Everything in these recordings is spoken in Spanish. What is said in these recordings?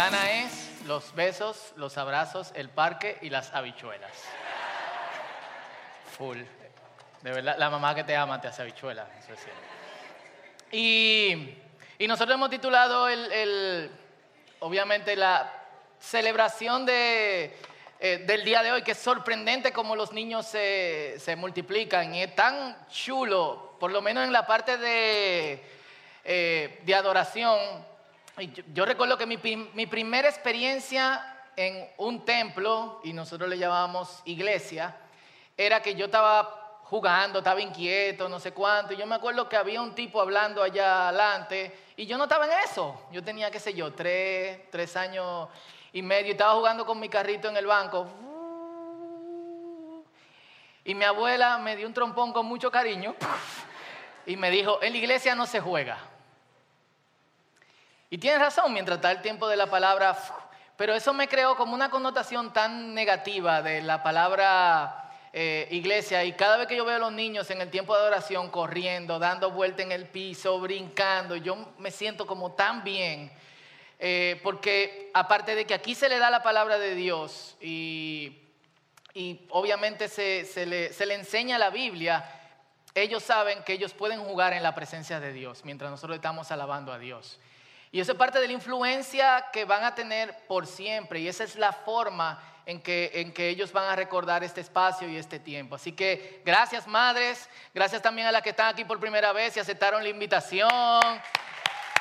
gana es los besos, los abrazos, el parque y las habichuelas. Full. De verdad, la mamá que te ama te hace habichuelas. Y, nosotros hemos titulado el, el- obviamente la celebración de, eh, del día de hoy, que es sorprendente como los niños se, se multiplican y es tan chulo, por lo menos en la parte de, eh, de adoración. Yo, recuerdo que mi primera experiencia en un templo, y nosotros le llamábamos iglesia, era que yo estaba jugando, estaba inquieto, no sé cuánto. Y yo me acuerdo que había un tipo hablando allá adelante y yo no estaba en eso. Yo tenía, qué sé yo, tres, tres años y medio y estaba jugando con mi carrito en el banco. Y mi abuela me dio un trompón con mucho cariño y me dijo, en la iglesia no se juega. Y tienes razón, mientras está el tiempo de la palabra, pero eso me creó como una connotación tan negativa de la palabra eh, iglesia. Y cada vez que yo veo a los niños en el tiempo de adoración corriendo, dando vuelta en el piso, brincando, yo me siento como tan bien. eh, porque aparte de que aquí se le da la palabra de Dios y, obviamente se le, se le enseña la Biblia, ellos saben que ellos pueden jugar en la presencia de Dios mientras nosotros estamos alabando a Dios. Y eso es parte de la influencia que van a tener por siempre. Y esa es la forma en que, en que ellos van a recordar este espacio y este tiempo. Así que gracias madres, gracias también a las que están aquí por primera vez y aceptaron la invitación.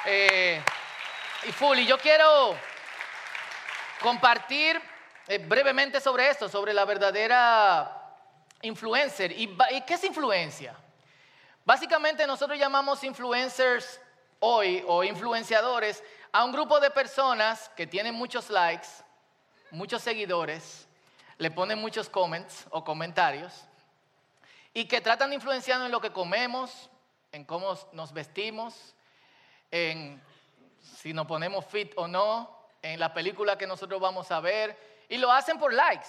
Eh, y Fully, yo quiero compartir eh, brevemente sobre esto, sobre la verdadera influencer. ¿Y, ba- ¿Y qué es influencia? Básicamente nosotros llamamos influencers hoy o influenciadores a un grupo de personas que tienen muchos likes, muchos seguidores, le ponen muchos comments o comentarios y que tratan de influenciarnos en lo que comemos, en cómo nos vestimos, en si nos ponemos fit o no, en la película que nosotros vamos a ver y lo hacen por likes.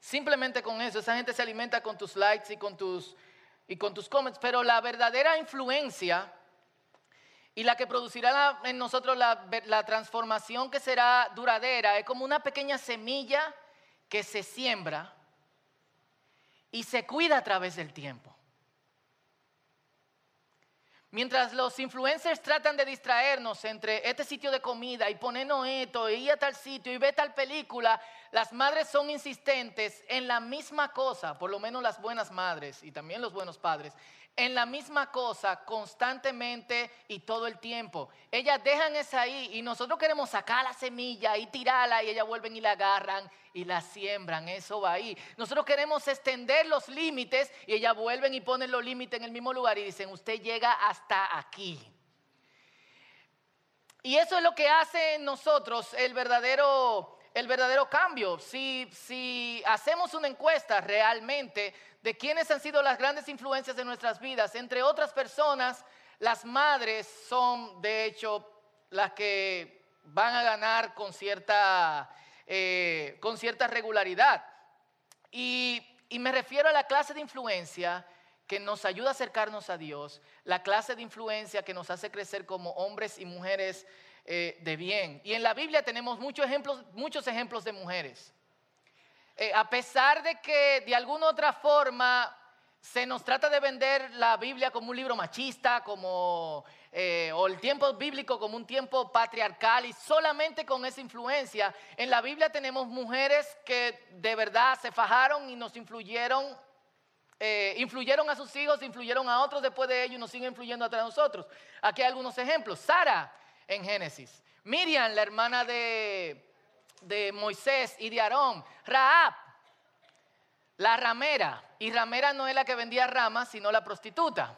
Simplemente con eso, esa gente se alimenta con tus likes y con tus, y con tus comments, pero la verdadera influencia y la que producirá en nosotros la, la transformación que será duradera es como una pequeña semilla que se siembra y se cuida a través del tiempo. Mientras los influencers tratan de distraernos entre este sitio de comida y ponernos esto, y ir a tal sitio y ver tal película, las madres son insistentes en la misma cosa, por lo menos las buenas madres y también los buenos padres, en la misma cosa constantemente y todo el tiempo. Ellas dejan esa ahí y nosotros queremos sacar la semilla y tirarla y ellas vuelven y la agarran y la siembran, eso va ahí. Nosotros queremos extender los límites y ellas vuelven y ponen los límites en el mismo lugar y dicen, usted llega hasta aquí. Y eso es lo que hace en nosotros el verdadero, el verdadero cambio. Si, hacemos una encuesta realmente de quiénes han sido las grandes influencias de nuestras vidas, entre otras personas, las madres son de hecho las que van a ganar con cierta, eh, con cierta regularidad. Y me refiero a la clase de influencia que nos ayuda a acercarnos a Dios, la clase de influencia que nos hace crecer como hombres y mujeres eh, de bien. Y en la Biblia tenemos muchos ejemplos, muchos ejemplos de mujeres. Eh, a pesar de que de alguna otra forma se nos trata de vender la Biblia como un libro machista, como, eh, o el tiempo bíblico como un tiempo patriarcal y solamente con esa influencia, en la Biblia tenemos mujeres que de verdad se fajaron y nos influyeron, influyeron a sus hijos, influyeron a otros después de ellos y nos siguen influyendo a nosotros. Aquí hay algunos ejemplos. Sara en Génesis, Miriam, la hermana de, de Moisés y de Aarón, Raab, la ramera. Y ramera no es la que vendía ramas, sino la prostituta.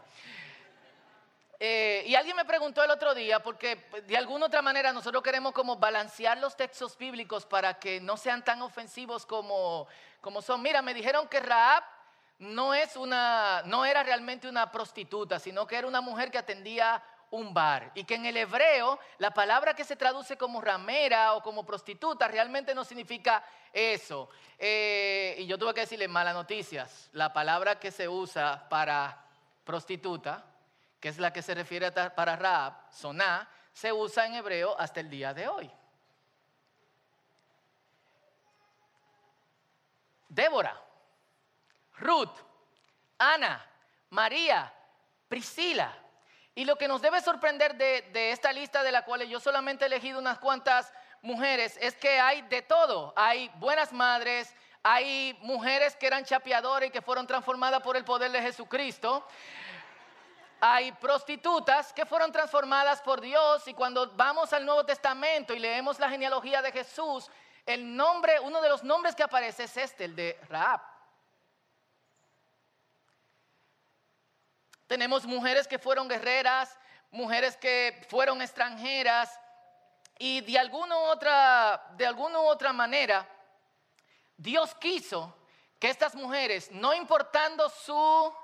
Eh, y alguien me preguntó el otro día, porque de alguna otra manera nosotros queremos como balancear los textos bíblicos para que no sean tan ofensivos como, como son. Mira, me dijeron que Raab no, es una, no era realmente una prostituta, sino que era una mujer que atendía un bar. Y que en el hebreo la palabra que se traduce como ramera o como prostituta realmente no significa eso. Eh, y yo tuve que decirle malas noticias. La palabra que se usa para prostituta, que es la que se refiere para Raab, soná, se usa en hebreo hasta el día de hoy. Débora, Ruth, Ana, María, Priscila, y lo que nos debe sorprender de, esta lista de la cual yo solamente he elegido unas cuantas mujeres es que hay de todo. Hay buenas madres, hay mujeres que eran chapeadoras y que fueron transformadas por el poder de Jesucristo. Hay prostitutas que fueron transformadas por Dios y cuando vamos al Nuevo Testamento y leemos la genealogía de Jesús, el nombre, uno de los nombres que aparece es este, el de Raab. Tenemos mujeres que fueron guerreras, mujeres que fueron extranjeras y de alguna otra, de alguna otra manera, Dios quiso que estas mujeres, no importando su,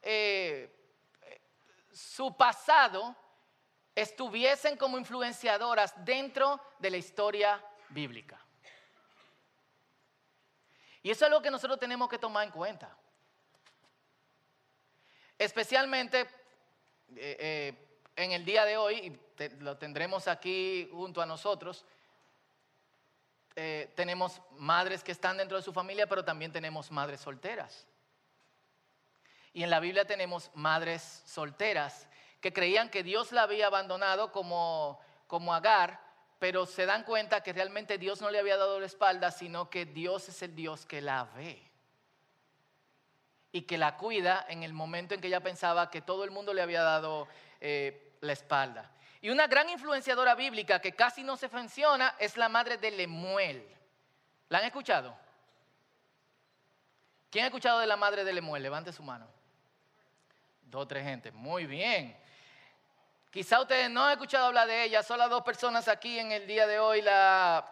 eh, su pasado, estuviesen como influenciadoras dentro de la historia bíblica. Y eso es algo que nosotros tenemos que tomar en cuenta. Especialmente eh, eh, en el día de hoy, y lo tendremos aquí junto a nosotros, eh, tenemos madres que están dentro de su familia, pero también tenemos madres solteras. Y en la Biblia tenemos madres solteras que creían que Dios la había abandonado como, como Agar, pero se dan cuenta que realmente Dios no le había dado la espalda, sino que Dios es el Dios que la ve y que la cuida en el momento en que ella pensaba que todo el mundo le había dado eh, la espalda. Y una gran influenciadora bíblica que casi no se menciona es la madre de Lemuel. ¿La han escuchado? ¿Quién ha escuchado de la madre de Lemuel? Levante su mano. Dos o tres gente. Muy bien. Quizá ustedes no han escuchado hablar de ella, solo dos personas aquí en el día de hoy la,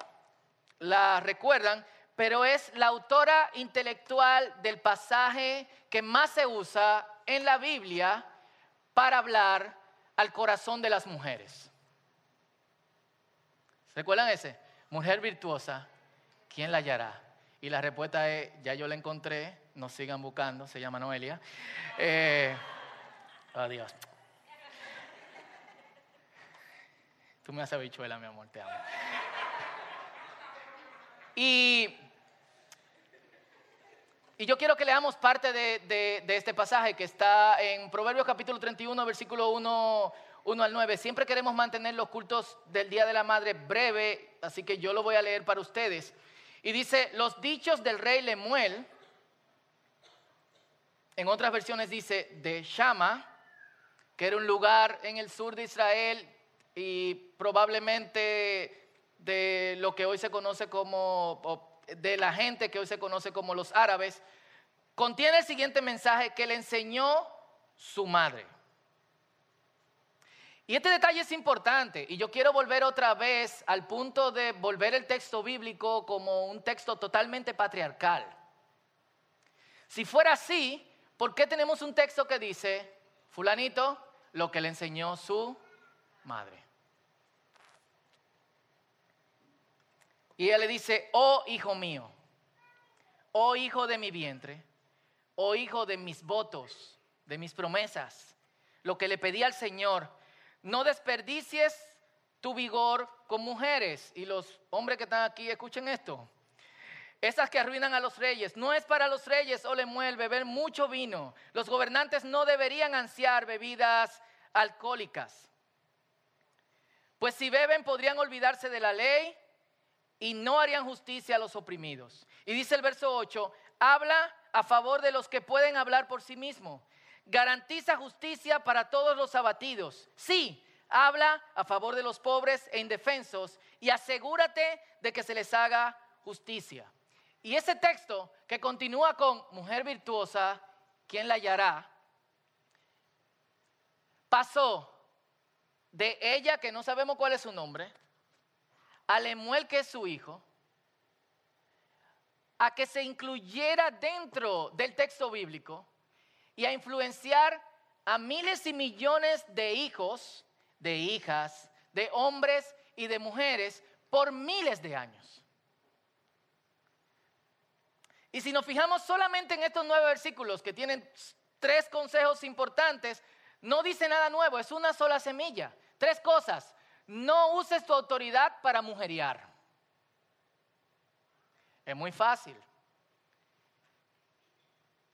la recuerdan, pero es la autora intelectual del pasaje que más se usa en la Biblia para hablar al corazón de las mujeres. ¿Recuerdan ese? Mujer virtuosa, ¿quién la hallará? Y la respuesta es, ya yo la encontré, no sigan buscando, se llama Noelia. Eh, adiós. Tú me haces bichuela, mi amor, te amo. Y yo quiero que leamos parte de, este pasaje que está en Proverbios capítulo 31, versículo 1, 1 al 9. Siempre queremos mantener los cultos del Día de la Madre breve, así que yo lo voy a leer para ustedes. Y dice, los dichos del rey Lemuel, en otras versiones dice, de Shama, que era un lugar en el sur de Israel y probablemente de lo que hoy se conoce como de la gente que hoy se conoce como los árabes, contiene el siguiente mensaje que le enseñó su madre. Y este detalle es importante y yo quiero volver otra vez al punto de volver el texto bíblico como un texto totalmente patriarcal. Si fuera así, ¿por qué tenemos un texto que dice, fulanito, lo que le enseñó su madre? Y ella le dice, oh hijo mío, oh hijo de mi vientre, oh hijo de mis votos, de mis promesas, lo que le pedí al Señor, no desperdicies tu vigor con mujeres. Y los hombres que están aquí, escuchen esto. Esas que arruinan a los reyes. No es para los reyes, o mueve beber mucho vino. Los gobernantes no deberían ansiar bebidas alcohólicas. Pues si beben podrían olvidarse de la ley y no harían justicia a los oprimidos. Y dice el verso 8, habla a favor de los que pueden hablar por sí mismos. Garantiza justicia para todos los abatidos. Sí, habla a favor de los pobres e indefensos y asegúrate de que se les haga justicia. Y ese texto que continúa con mujer virtuosa, ¿quién la hallará? Pasó de ella, que no sabemos cuál es su nombre, a Lemuel, que es su hijo, a que se incluyera dentro del texto bíblico y a influenciar a miles y millones de hijos, de hijas, de hombres y de mujeres por miles de años. Y si nos fijamos solamente en estos nueve versículos que tienen tres consejos importantes, no dice nada nuevo, es una sola semilla. Tres cosas. No uses tu autoridad para mujeriar. Es muy fácil.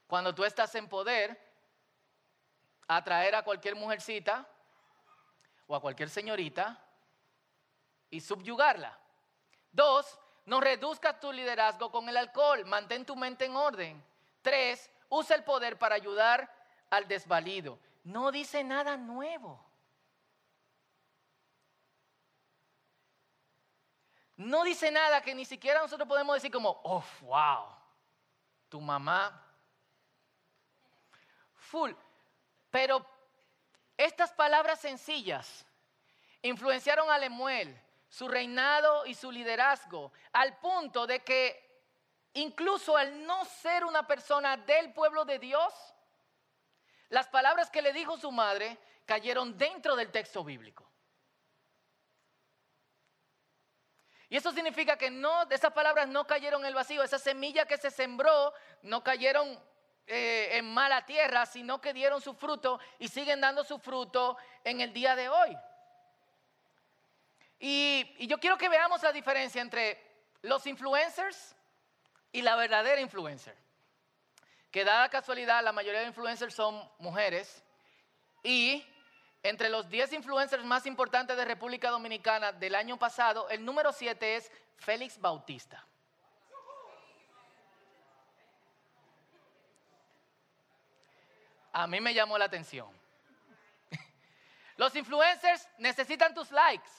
cuando tú estás en poder, atraer a cualquier mujercita o a cualquier señorita y subyugarla. Dos, no reduzcas tu liderazgo con el alcohol, mantén tu mente en orden. Tres, usa el poder para ayudar al desvalido. No dice nada nuevo. No dice nada que ni siquiera nosotros podemos decir como, oh, wow, tu mamá. Full. Pero estas palabras sencillas influenciaron a Lemuel, su reinado y su liderazgo, al punto de que incluso al no ser una persona del pueblo de Dios, las palabras que le dijo su madre cayeron dentro del texto bíblico. Y eso significa que no, esas palabras no cayeron en el vacío, esa semilla que se sembró no cayeron eh, en mala tierra, sino que dieron su fruto y siguen dando su fruto en el día de hoy. Y, y yo quiero que veamos la diferencia entre los influencers y la verdadera influencer. Que dada casualidad, la mayoría de influencers son mujeres. Y entre los 10 influencers más importantes de República Dominicana del año pasado, el número 7 es Félix Bautista. a mí me llamó la atención. Los influencers necesitan tus likes.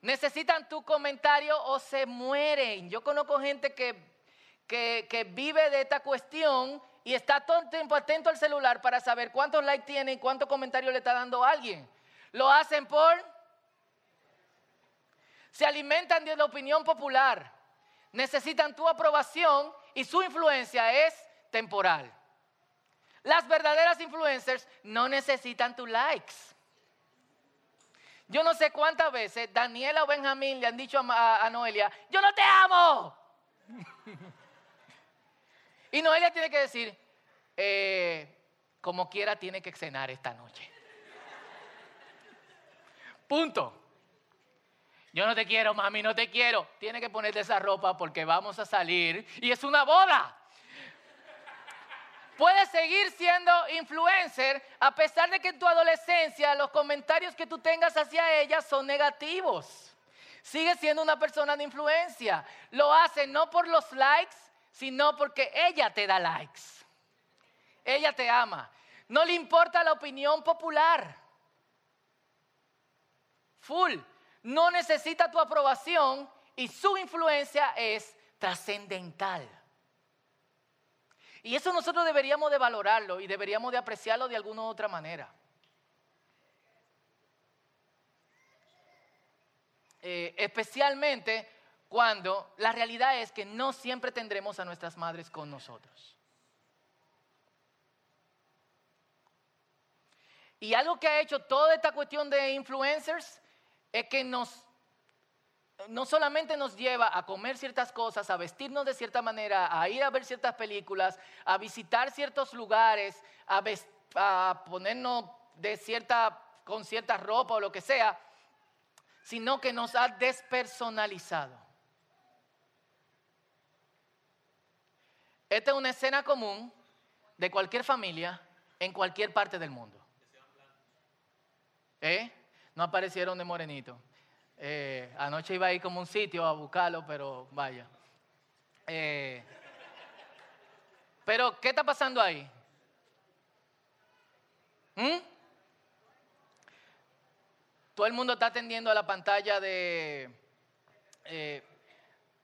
Necesitan tu comentario o se mueren. Yo conozco gente que, que, vive de esta cuestión y está todo el tiempo atento al celular para saber cuántos likes tiene y cuántos comentarios le está dando a alguien. Lo hacen por... Se alimentan de la opinión popular. Necesitan tu aprobación y su influencia es temporal. Las verdaderas influencers no necesitan tus likes. Yo no sé cuántas veces Daniela o Benjamín le han dicho a, Noelia, yo no te amo. Y Noelia tiene que decir, eh, como quiera tiene que cenar esta noche. Punto. Yo no te quiero, mami, no te quiero. Tiene que ponerte esa ropa porque vamos a salir y es una boda. Puedes seguir siendo influencer a pesar de que en tu adolescencia los comentarios que tú tengas hacia ella son negativos. Sigue siendo una persona de influencia. Lo hace no por los likes, sino porque ella te da likes. Ella te ama. No le importa la opinión popular. Full. No necesita tu aprobación y su influencia es trascendental. Y eso nosotros deberíamos de valorarlo y deberíamos de apreciarlo de alguna u otra manera. Eh, especialmente cuando la realidad es que no siempre tendremos a nuestras madres con nosotros. Y algo que ha hecho toda esta cuestión de influencers es que nos no solamente nos lleva a comer ciertas cosas, a vestirnos de cierta manera, a ir a ver ciertas películas, a visitar ciertos lugares, a, ponernos de cierta, con cierta ropa o lo que sea, sino que nos ha despersonalizado. Esta es una escena común de cualquier familia en cualquier parte del mundo. ¿Eh? No aparecieron de morenito. Eh, anoche iba a ir como un sitio a buscarlo, pero vaya. Eh, pero, ¿qué está pasando ahí? ¿Mm? Todo el mundo está atendiendo a la pantalla de, eh,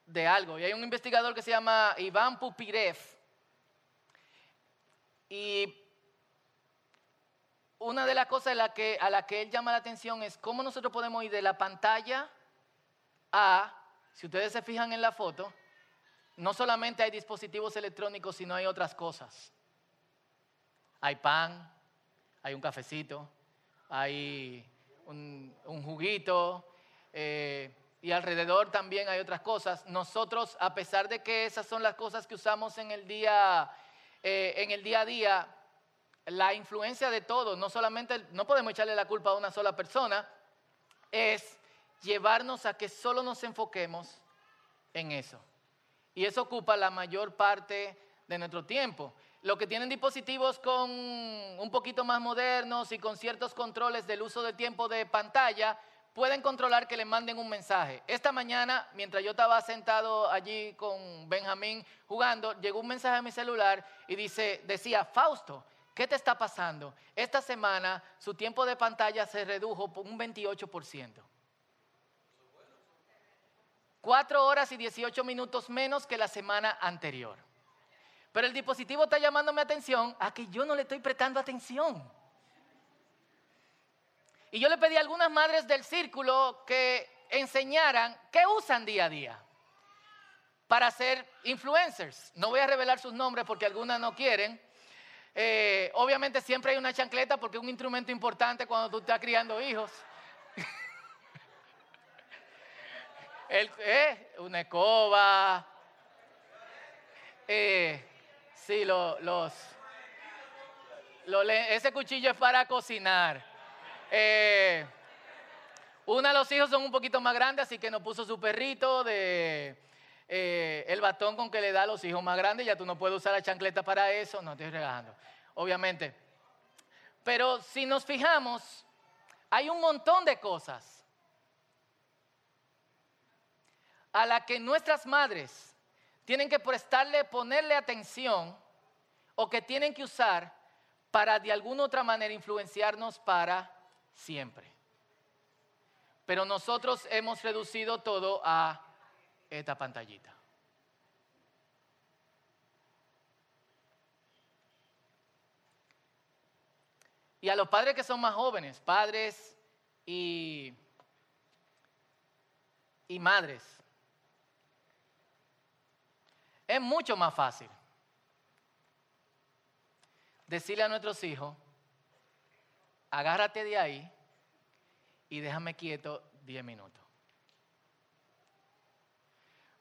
de algo. Y hay un investigador que se llama Iván Pupirev. Y una de las cosas a la, que, a la que él llama la atención es cómo nosotros podemos ir de la pantalla a, si ustedes se fijan en la foto, no solamente hay dispositivos electrónicos, sino hay otras cosas. Hay pan, hay un cafecito, hay un, juguito eh, y alrededor también hay otras cosas. Nosotros, a pesar de que esas son las cosas que usamos en el día, eh, en el día a día, la influencia de todos, no solamente, no podemos echarle la culpa a una sola persona, es llevarnos a que solo nos enfoquemos en eso. Y eso ocupa la mayor parte de nuestro tiempo. Los que tienen dispositivos con un poquito más modernos y con ciertos controles del uso de tiempo de pantalla, pueden controlar que le manden un mensaje. Esta mañana, mientras yo estaba sentado allí con Benjamín jugando, llegó un mensaje a mi celular y dice, decía, Fausto, ¿qué te está pasando? Esta semana su tiempo de pantalla se redujo por un 28%. Cuatro horas y 18 minutos menos que la semana anterior. Pero el dispositivo está llamando mi atención a que yo no le estoy prestando atención. Y yo le pedí a algunas madres del círculo que enseñaran qué usan día a día para ser influencers. No voy a revelar sus nombres porque algunas no quieren. Eh, obviamente siempre hay una chancleta porque es un instrumento importante cuando tú estás criando hijos. Eh, una escoba. Eh, sí, los, ese cuchillo es para cocinar. Eh, uno de los hijos son un poquito más grandes, así que nos puso su perrito de eh, el batón con que le da a los hijos más grandes. Ya tú no puedes usar la chancleta para eso, no estoy regando, obviamente. Pero si nos fijamos, hay un montón de cosas a la que nuestras madres tienen que prestarle, ponerle atención o que tienen que usar para de alguna otra manera influenciarnos para siempre. Pero nosotros hemos reducido todo a esta pantallita. Y a los padres que son más jóvenes, padres y, y madres, es mucho más fácil decirle a nuestros hijos, agárrate de ahí y déjame quieto 10 minutos.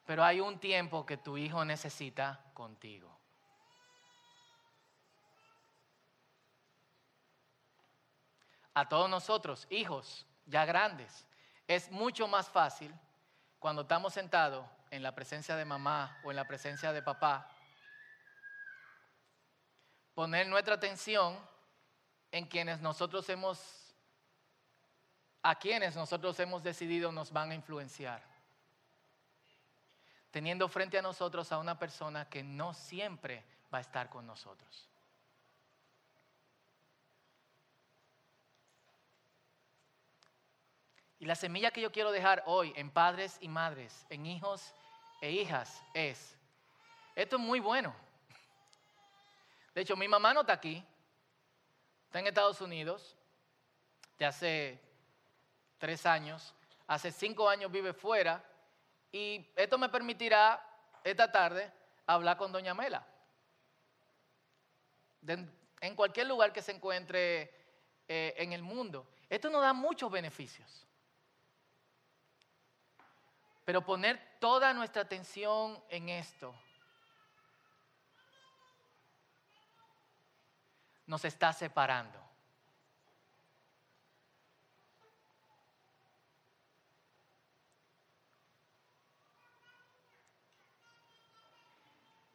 Pero hay un tiempo que tu hijo necesita contigo. A todos nosotros, hijos ya grandes, es mucho más fácil cuando estamos sentados en la presencia de mamá o en la presencia de papá, poner nuestra atención en quienes nosotros hemos, a quienes nosotros hemos decidido nos van a influenciar. Teniendo frente a nosotros a una persona que no siempre va a estar con nosotros. Y la semilla que yo quiero dejar hoy en padres y madres, en hijos e hijas es, esto es muy bueno. De hecho, mi mamá no está aquí, está en Estados Unidos, de hace tres años, hace cinco años vive fuera, y esto me permitirá esta tarde hablar con Doña Mela. en cualquier lugar que se encuentre eh, en el mundo. Esto nos da muchos beneficios. Pero poner toda nuestra atención en esto nos está separando.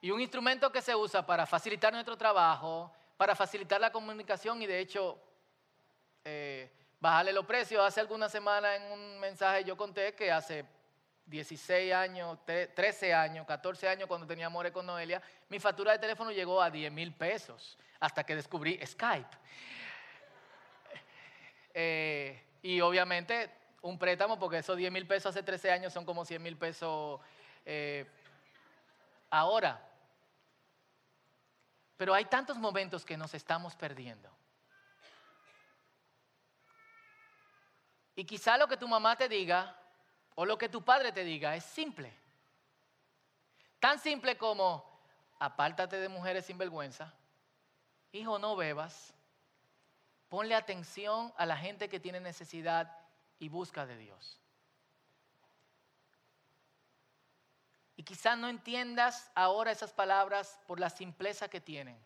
Y un instrumento que se usa para facilitar nuestro trabajo, para facilitar la comunicación y de hecho eh, bajarle los precios. Hace algunas semanas en un mensaje yo conté que hace 16 años, 13 años, 14 años cuando tenía amores con Noelia, mi factura de teléfono llegó a 10 mil pesos hasta que descubrí Skype. Eh, y obviamente un préstamo, porque esos 10 mil pesos hace 13 años son como 100 mil pesos eh, ahora. Pero hay tantos momentos que nos estamos perdiendo. Y quizá lo que tu mamá te diga o lo que tu padre te diga es simple. Tan simple como, apártate de mujeres sin vergüenza, hijo, no bebas, ponle atención a la gente que tiene necesidad y busca de Dios. Y quizás no entiendas ahora esas palabras por la simpleza que tienen.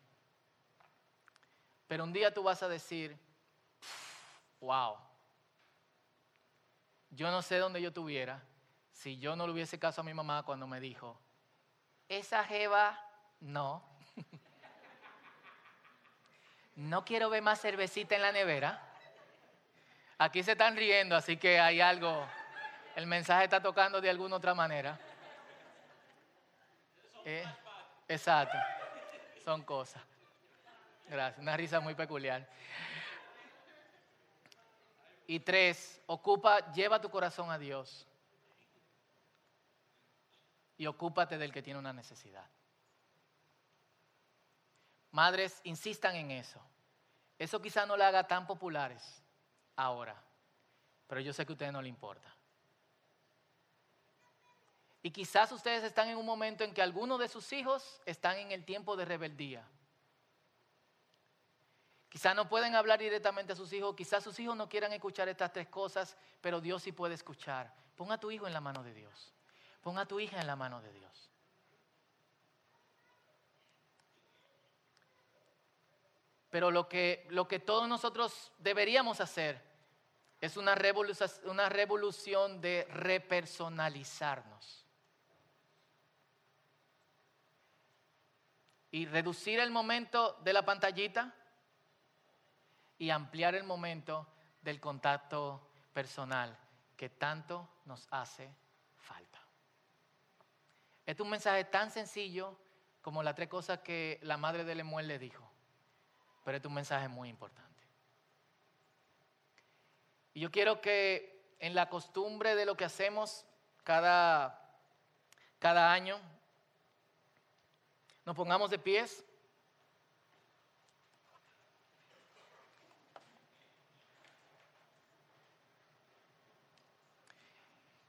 Pero un día tú vas a decir, wow, yo no sé dónde yo tuviera si yo no le hubiese caso a mi mamá cuando me dijo, esa jeva no. no quiero ver más cervecita en la nevera. Aquí se están riendo, así que hay algo. El mensaje está tocando de alguna otra manera. Eh, exacto. Son cosas. Gracias. Una risa muy peculiar. Y tres, ocupa, lleva tu corazón a Dios. Y ocúpate del que tiene una necesidad. Madres, insistan en eso. Eso quizá no la haga tan populares ahora, pero yo sé que a ustedes no le importa. Y quizás ustedes están en un momento en que algunos de sus hijos están en el tiempo de rebeldía. Quizás no pueden hablar directamente a sus hijos, quizás sus hijos no quieran escuchar estas tres cosas, pero Dios sí puede escuchar. Ponga a tu hijo en la mano de Dios. Ponga a tu hija en la mano de Dios. Pero lo que, lo que todos nosotros deberíamos hacer es una una revolución de repersonalizarnos. Y reducir el momento de la pantallita y ampliar el momento del contacto personal que tanto nos hace falta. Este es un mensaje tan sencillo como las tres cosas que la madre de Lemuel le dijo, pero es un mensaje muy importante. Y yo quiero que en la costumbre de lo que hacemos cada, cada año, nos pongamos de pies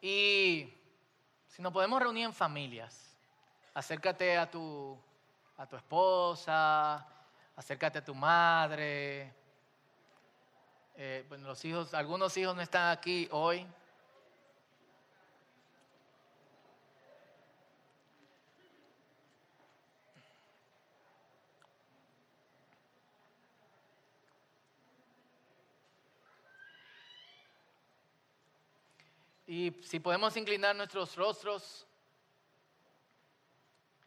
Y si nos podemos reunir en familias, acércate a tu, a tu esposa, acércate a tu madre. Eh, bueno, los hijos, algunos hijos no están aquí hoy. Y si podemos inclinar nuestros rostros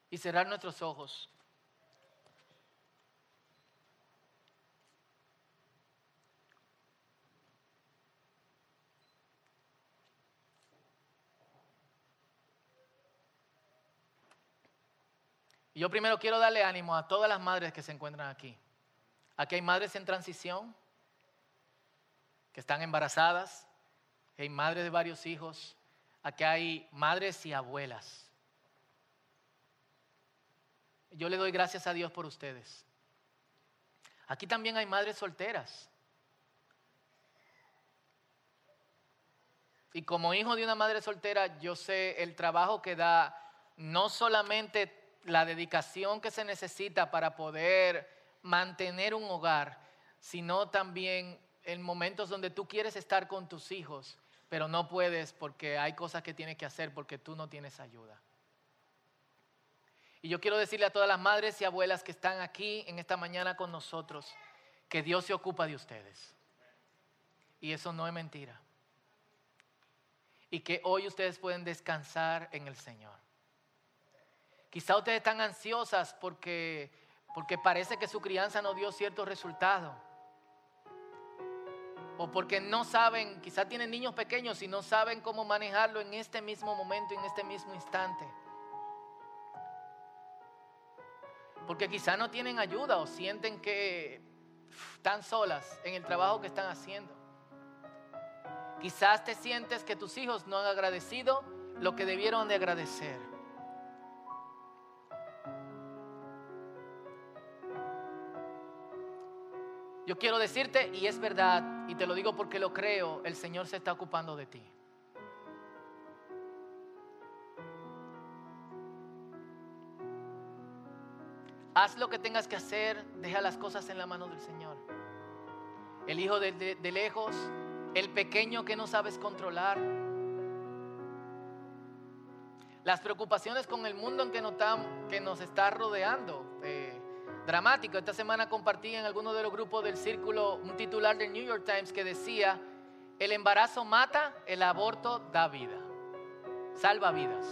y cerrar nuestros ojos. yo primero quiero darle ánimo a todas las madres que se encuentran aquí. Aquí hay madres en transición, que están embarazadas, hay madres de varios hijos, aquí hay madres y abuelas. Yo le doy gracias a Dios por ustedes. Aquí también hay madres solteras. Y como hijo de una madre soltera, yo sé el trabajo que da, no solamente la dedicación que se necesita para poder mantener un hogar, sino también en momentos donde tú quieres estar con tus hijos pero no puedes porque hay cosas que tienes que hacer porque tú no tienes ayuda. Y yo quiero decirle a todas las madres y abuelas que están aquí en esta mañana con nosotros que Dios se ocupa de ustedes. Y eso no es mentira. Y que hoy ustedes pueden descansar en el Señor. Quizá ustedes están ansiosas porque, porque parece que su crianza no dio cierto resultado o porque no saben, quizá tienen niños pequeños y no saben cómo manejarlo en este mismo momento, en este mismo instante. Porque quizá no tienen ayuda o sienten que están solas en el trabajo que están haciendo. Quizás te sientes que tus hijos no han agradecido lo que debieron de agradecer. Yo quiero decirte, y es verdad, y te lo digo porque lo creo, el Señor se está ocupando de ti. Haz lo que tengas que hacer, deja las cosas en la mano del Señor. El hijo de, lejos, el pequeño que no sabes controlar. Las preocupaciones con el mundo en que nos, está rodeando. Eh, dramático. Esta semana compartí en alguno de los grupos del círculo un titular del New York Times que decía, el embarazo mata, el aborto da vida, salva vidas.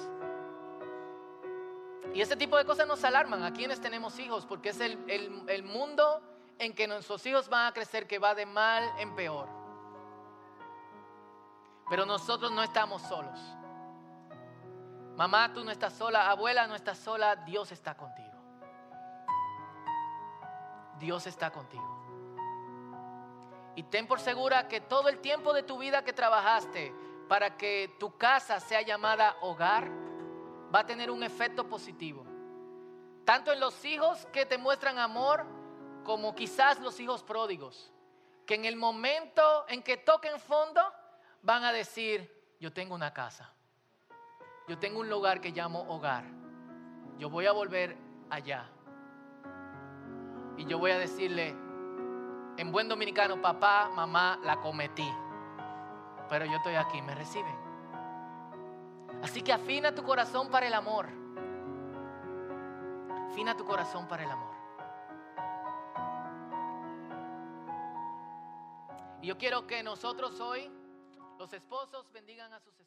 Y ese tipo de cosas nos alarman a quienes tenemos hijos, porque es el, el mundo en que nuestros hijos van a crecer que va de mal en peor. Pero nosotros no estamos solos. Mamá, tú no estás sola, abuela no estás sola, Dios está contigo. Dios está contigo. Y ten por segura que todo el tiempo de tu vida que trabajaste para que tu casa sea llamada hogar va a tener un efecto positivo. Tanto en los hijos que te muestran amor como quizás los hijos pródigos, que en el momento en que toquen fondo van a decir, yo tengo una casa, yo tengo un lugar que llamo hogar, yo voy a volver allá. Y yo voy a decirle, en buen dominicano, papá, mamá, la cometí, pero yo estoy aquí, me reciben. Así que afina tu corazón para el amor. Afina tu corazón para el amor. Y yo quiero que nosotros hoy, los esposos, bendigan a sus esposas.